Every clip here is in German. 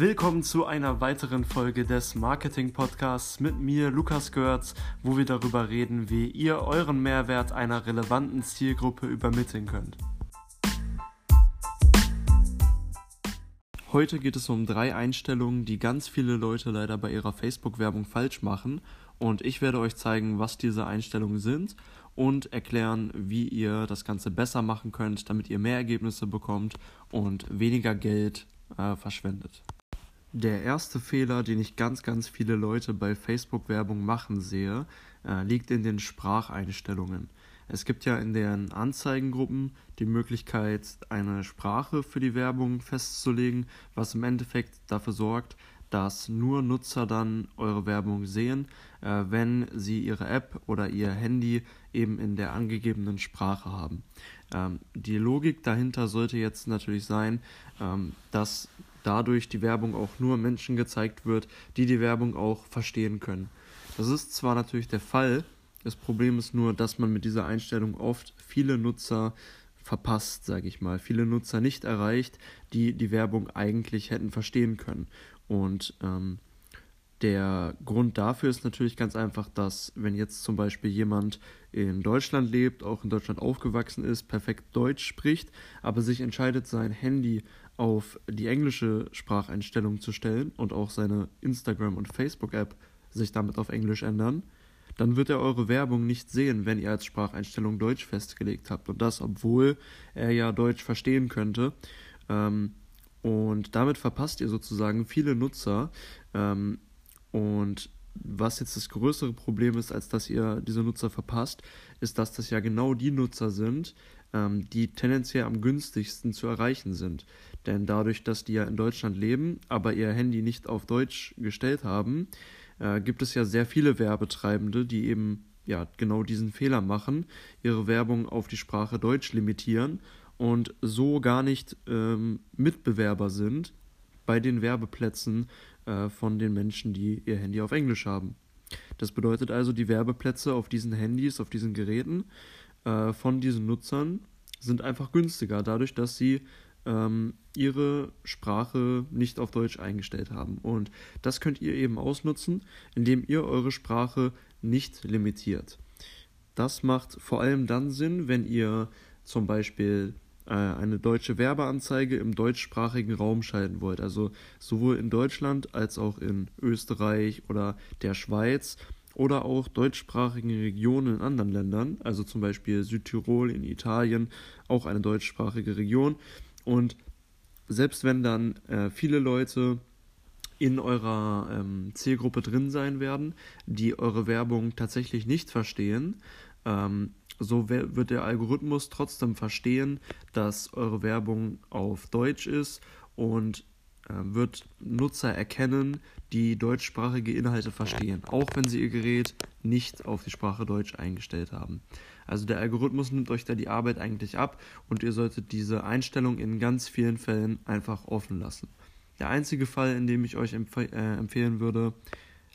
Willkommen zu einer weiteren Folge des Marketing Podcasts mit mir, Lukas Görz, wo wir darüber reden, wie ihr euren Mehrwert einer relevanten Zielgruppe übermitteln könnt. Heute geht es um drei Einstellungen, die ganz viele Leute leider bei ihrer Facebook-Werbung falsch machen. Und ich werde euch zeigen, was diese Einstellungen sind und erklären, wie ihr das Ganze besser machen könnt, damit ihr mehr Ergebnisse bekommt und weniger Geld äh, verschwendet. Der erste Fehler, den ich ganz, ganz viele Leute bei Facebook-Werbung machen sehe, äh, liegt in den Spracheinstellungen. Es gibt ja in den Anzeigengruppen die Möglichkeit, eine Sprache für die Werbung festzulegen, was im Endeffekt dafür sorgt, dass nur Nutzer dann eure Werbung sehen, äh, wenn sie ihre App oder ihr Handy eben in der angegebenen Sprache haben. Ähm, die Logik dahinter sollte jetzt natürlich sein, ähm, dass dadurch die Werbung auch nur Menschen gezeigt wird, die die Werbung auch verstehen können. Das ist zwar natürlich der Fall, das Problem ist nur, dass man mit dieser Einstellung oft viele Nutzer verpasst, sage ich mal, viele Nutzer nicht erreicht, die die Werbung eigentlich hätten verstehen können. Und ähm, der Grund dafür ist natürlich ganz einfach, dass wenn jetzt zum Beispiel jemand in Deutschland lebt, auch in Deutschland aufgewachsen ist, perfekt Deutsch spricht, aber sich entscheidet, sein Handy auf die englische Spracheinstellung zu stellen und auch seine Instagram- und Facebook-App sich damit auf Englisch ändern, dann wird er eure Werbung nicht sehen, wenn ihr als Spracheinstellung Deutsch festgelegt habt. Und das, obwohl er ja Deutsch verstehen könnte. Ähm, und damit verpasst ihr sozusagen viele Nutzer. Und was jetzt das größere Problem ist, als dass ihr diese Nutzer verpasst, ist, dass das ja genau die Nutzer sind, ähm, die tendenziell am günstigsten zu erreichen sind. Denn dadurch, dass die ja in Deutschland leben, aber ihr Handy nicht auf Deutsch gestellt haben, äh, gibt es ja sehr viele Werbetreibende, die eben ja genau diesen Fehler machen, ihre Werbung auf die Sprache Deutsch limitieren und so gar nicht ähm, Mitbewerber sind bei den Werbeplätzen äh, von den Menschen, die ihr Handy auf Englisch haben. Das bedeutet also, die Werbeplätze auf diesen Handys, auf diesen Geräten äh, von diesen Nutzern sind einfach günstiger, dadurch, dass sie ähm, ihre Sprache nicht auf Deutsch eingestellt haben. Und das könnt ihr eben ausnutzen, indem ihr eure Sprache nicht limitiert. Das macht vor allem dann Sinn, wenn ihr zum Beispiel eine deutsche Werbeanzeige im deutschsprachigen Raum schalten wollt. Also sowohl in Deutschland als auch in Österreich oder der Schweiz oder auch deutschsprachigen Regionen in anderen Ländern, also zum Beispiel Südtirol in Italien, auch eine deutschsprachige Region. Und selbst wenn dann äh, viele Leute in eurer ähm, Zielgruppe drin sein werden, die eure Werbung tatsächlich nicht verstehen, ähm, so wird der Algorithmus trotzdem verstehen, dass eure Werbung auf Deutsch ist und äh, wird Nutzer erkennen, die deutschsprachige Inhalte verstehen, auch wenn sie ihr Gerät nicht auf die Sprache Deutsch eingestellt haben. Also der Algorithmus nimmt euch da die Arbeit eigentlich ab und ihr solltet diese Einstellung in ganz vielen Fällen einfach offen lassen. Der einzige Fall, in dem ich euch empf äh, empfehlen würde,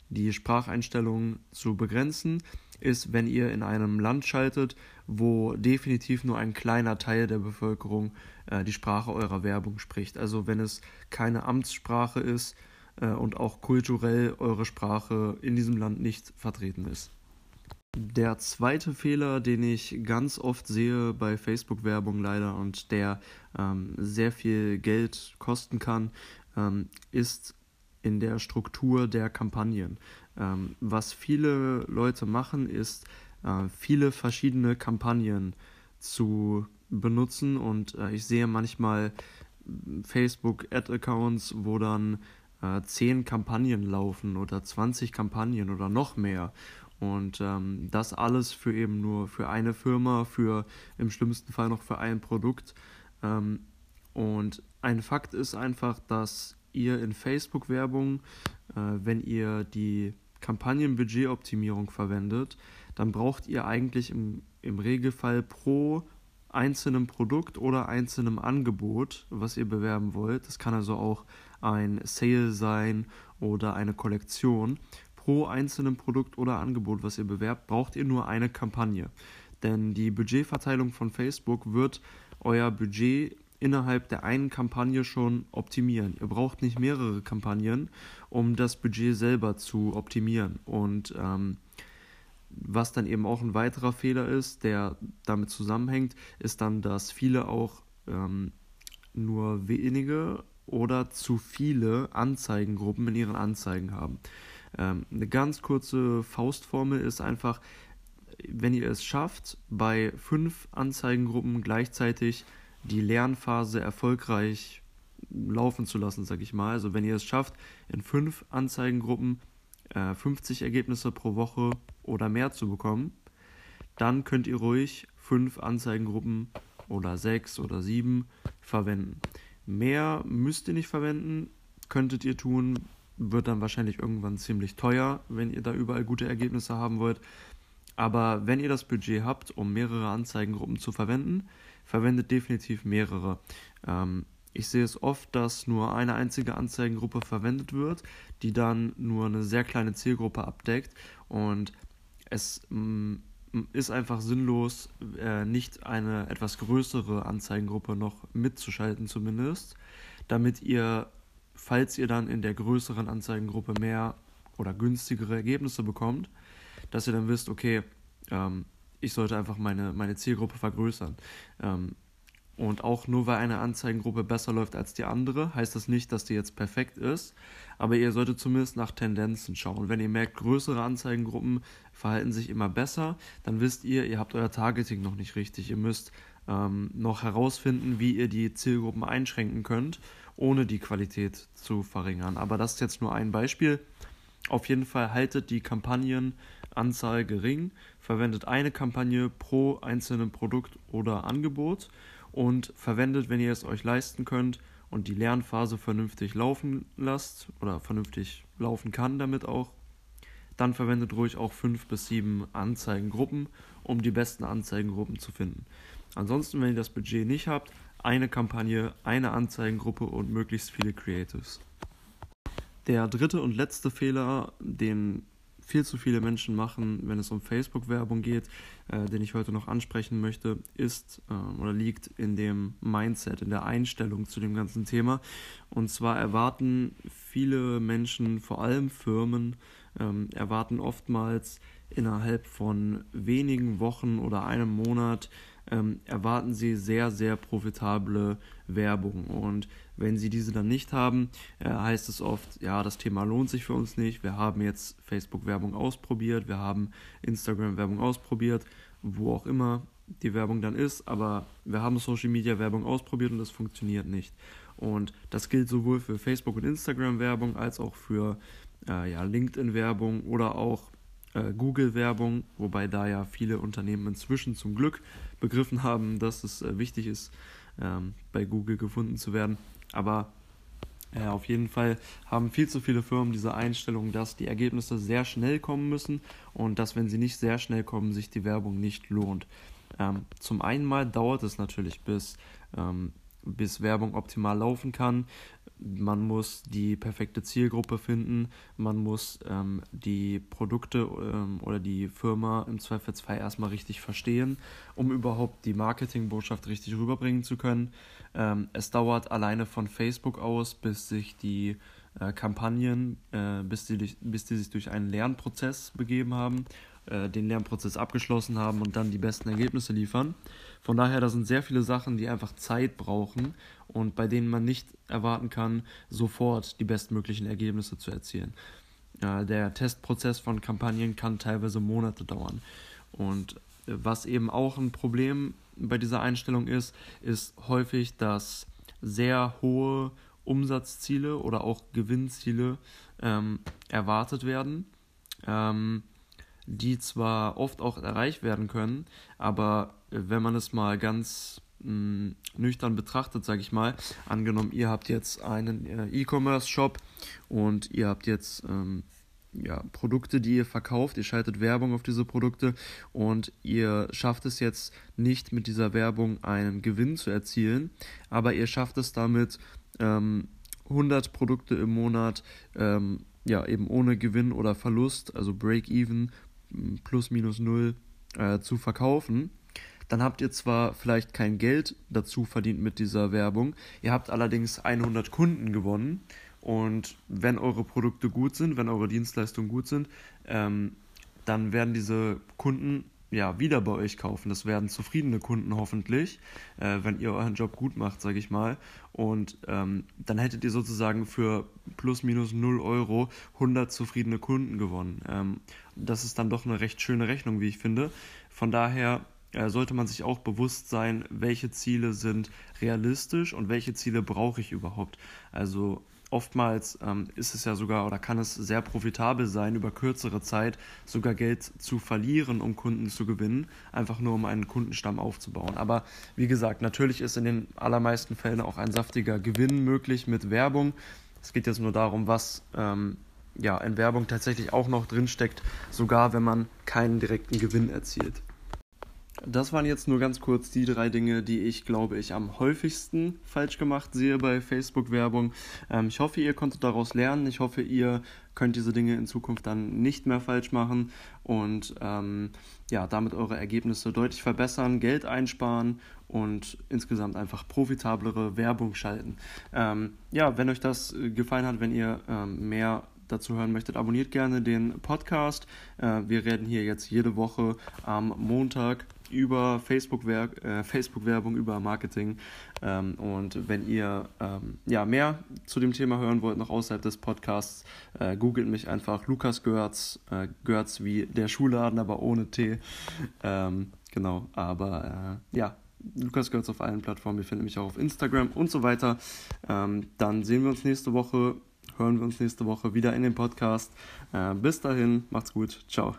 die Spracheinstellungen zu begrenzen, ist, wenn ihr in einem Land schaltet, wo definitiv nur ein kleiner Teil der Bevölkerung äh, die Sprache eurer Werbung spricht. Also wenn es keine Amtssprache ist äh, und auch kulturell eure Sprache in diesem Land nicht vertreten ist. Der zweite Fehler, den ich ganz oft sehe bei Facebook-Werbung leider und der ähm, sehr viel Geld kosten kann, ähm, ist in der Struktur der Kampagnen. Ähm, was viele Leute machen, ist äh, viele verschiedene Kampagnen zu benutzen und äh, ich sehe manchmal Facebook-Ad-Accounts, wo dann äh, 10 Kampagnen laufen oder 20 Kampagnen oder noch mehr. Und ähm, das alles für eben nur für eine Firma, für im schlimmsten Fall noch für ein Produkt. Ähm, und ein Fakt ist einfach, dass ihr in Facebook-Werbung, äh, wenn ihr die Kampagnenbudgetoptimierung verwendet, dann braucht ihr eigentlich im, im Regelfall pro einzelnem Produkt oder einzelnem Angebot, was ihr bewerben wollt, das kann also auch ein Sale sein oder eine Kollektion, pro einzelnem Produkt oder Angebot, was ihr bewerbt, braucht ihr nur eine Kampagne. Denn die Budgetverteilung von Facebook wird euer Budget innerhalb der einen Kampagne schon optimieren. Ihr braucht nicht mehrere Kampagnen, um das Budget selber zu optimieren. Und ähm, was dann eben auch ein weiterer Fehler ist, der damit zusammenhängt, ist dann, dass viele auch ähm, nur wenige oder zu viele Anzeigengruppen in ihren Anzeigen haben. Ähm, eine ganz kurze Faustformel ist einfach, wenn ihr es schafft, bei fünf Anzeigengruppen gleichzeitig die Lernphase erfolgreich laufen zu lassen, sag ich mal. Also wenn ihr es schafft, in fünf Anzeigengruppen äh, 50 Ergebnisse pro Woche oder mehr zu bekommen, dann könnt ihr ruhig fünf Anzeigengruppen oder sechs oder sieben verwenden. Mehr müsst ihr nicht verwenden, könntet ihr tun, wird dann wahrscheinlich irgendwann ziemlich teuer, wenn ihr da überall gute Ergebnisse haben wollt. Aber wenn ihr das Budget habt, um mehrere Anzeigengruppen zu verwenden, verwendet definitiv mehrere. Ähm, ich sehe es oft, dass nur eine einzige Anzeigengruppe verwendet wird, die dann nur eine sehr kleine Zielgruppe abdeckt und es mm, ist einfach sinnlos, äh, nicht eine etwas größere Anzeigengruppe noch mitzuschalten zumindest, damit ihr, falls ihr dann in der größeren Anzeigengruppe mehr oder günstigere Ergebnisse bekommt, dass ihr dann wisst, okay, ähm, ich sollte einfach meine, meine Zielgruppe vergrößern. Ähm, und auch nur weil eine Anzeigengruppe besser läuft als die andere, heißt das nicht, dass die jetzt perfekt ist. Aber ihr solltet zumindest nach Tendenzen schauen. Wenn ihr merkt, größere Anzeigengruppen verhalten sich immer besser, dann wisst ihr, ihr habt euer Targeting noch nicht richtig. Ihr müsst ähm, noch herausfinden, wie ihr die Zielgruppen einschränken könnt, ohne die Qualität zu verringern. Aber das ist jetzt nur ein Beispiel. Auf jeden Fall haltet die Kampagnenanzahl gering, verwendet eine Kampagne pro einzelnen Produkt oder Angebot und verwendet, wenn ihr es euch leisten könnt und die Lernphase vernünftig laufen lasst oder vernünftig laufen kann damit auch, dann verwendet ruhig auch fünf bis sieben Anzeigengruppen, um die besten Anzeigengruppen zu finden. Ansonsten, wenn ihr das Budget nicht habt, eine Kampagne, eine Anzeigengruppe und möglichst viele Creatives. Der dritte und letzte Fehler, den viel zu viele Menschen machen, wenn es um Facebook-Werbung geht, äh, den ich heute noch ansprechen möchte, ist äh, oder liegt in dem Mindset, in der Einstellung zu dem ganzen Thema. Und zwar erwarten viele Menschen, vor allem Firmen, ähm, erwarten oftmals innerhalb von wenigen Wochen oder einem Monat ähm, erwarten sie sehr, sehr profitable Werbung. Und wenn sie diese dann nicht haben, äh, heißt es oft, ja, das Thema lohnt sich für uns nicht. Wir haben jetzt Facebook-Werbung ausprobiert, wir haben Instagram-Werbung ausprobiert, wo auch immer die Werbung dann ist, aber wir haben Social-Media-Werbung ausprobiert und das funktioniert nicht. Und das gilt sowohl für Facebook- und Instagram-Werbung als auch für äh, ja, LinkedIn-Werbung oder auch äh, Google-Werbung, wobei da ja viele Unternehmen inzwischen zum Glück begriffen haben, dass es äh, wichtig ist, ähm, bei Google gefunden zu werden. Aber äh, auf jeden Fall haben viel zu viele Firmen diese Einstellung, dass die Ergebnisse sehr schnell kommen müssen und dass, wenn sie nicht sehr schnell kommen, sich die Werbung nicht lohnt. Ähm, zum einen mal dauert es natürlich, bis ähm, bis Werbung optimal laufen kann. Man muss die perfekte Zielgruppe finden, man muss ähm, die Produkte ähm, oder die Firma im Zweifelsfall erstmal richtig verstehen, um überhaupt die Marketingbotschaft richtig rüberbringen zu können. Ähm, es dauert alleine von Facebook aus, bis sich die äh, Kampagnen, äh, bis, die, bis die sich durch einen Lernprozess begeben haben äh, den Lernprozess abgeschlossen haben und dann die besten Ergebnisse liefern. Von daher, da sind sehr viele Sachen, die einfach Zeit brauchen und bei denen man nicht erwarten kann, sofort die bestmöglichen Ergebnisse zu erzielen. Der Testprozess von Kampagnen kann teilweise Monate dauern. Und was eben auch ein Problem bei dieser Einstellung ist, ist häufig, dass sehr hohe Umsatzziele oder auch Gewinnziele ähm, erwartet werden. Ähm, die zwar oft auch erreicht werden können, aber äh, wenn man es mal ganz mh, mm, nüchtern betrachtet, sage ich mal, angenommen, ihr habt jetzt einen äh, E-Commerce-Shop und ihr habt jetzt ähm, ja, Produkte, die ihr verkauft, ihr schaltet Werbung auf diese Produkte und ihr schafft es jetzt nicht mit dieser Werbung einen Gewinn zu erzielen, aber ihr schafft es damit, ähm, 100 Produkte im Monat ähm, ja, eben ohne Gewinn oder Verlust, also Break-Even plus minus null äh, zu verkaufen, dann habt ihr zwar vielleicht kein Geld dazu verdient mit dieser Werbung, ihr habt allerdings 100 Kunden gewonnen. Und wenn eure Produkte gut sind, wenn eure Dienstleistungen gut sind, ähm, dann werden diese Kunden ja, wieder bei euch kaufen. Das werden zufriedene Kunden hoffentlich, äh, wenn ihr euren Job gut macht, sage ich mal. Und ähm, dann hättet ihr sozusagen für plus minus 0 Euro 100 zufriedene Kunden gewonnen. Ähm, das ist dann doch eine recht schöne Rechnung, wie ich finde. Von daher äh, sollte man sich auch bewusst sein, welche Ziele sind realistisch und welche Ziele brauche ich überhaupt. Also oftmals ähm, ist es ja sogar oder kann es sehr profitabel sein, über kürzere Zeit sogar Geld zu verlieren, um Kunden zu gewinnen, einfach nur um einen Kundenstamm aufzubauen. Aber wie gesagt, natürlich ist in den allermeisten Fällen auch ein saftiger Gewinn möglich mit Werbung. Es geht jetzt nur darum, was ähm, ja, in Werbung tatsächlich auch noch drinsteckt, sogar wenn man keinen direkten Gewinn erzielt. Das waren jetzt nur ganz kurz die drei Dinge, die ich, glaube ich, am häufigsten falsch gemacht sehe bei Facebook-Werbung. Ähm, ich hoffe, ihr konntet daraus lernen. Ich hoffe, ihr könnt diese Dinge in Zukunft dann nicht mehr falsch machen und ähm, ja, damit eure Ergebnisse deutlich verbessern, Geld einsparen und insgesamt einfach profitablere Werbung schalten. Ähm, ja, wenn euch das gefallen hat, wenn ihr ähm, mehr dazu hören möchtet, abonniert gerne den Podcast. Äh, wir reden hier jetzt jede Woche am Montag über Facebook-Werbung, äh, Facebook über Marketing. Ähm, und wenn ihr ähm, ja, mehr zu dem Thema hören wollt, noch außerhalb des Podcasts, äh, googelt mich einfach Lukas Görz, äh, Görz wie der Schuhladen, aber ohne T. Ähm, genau, aber ja, Lukas Görz auf allen Plattformen, ihr findet mich auch auf Instagram und so weiter. Dann sehen wir uns nächste Woche, hören wir uns nächste Woche wieder in dem Podcast. Bis dahin, macht's gut, ciao.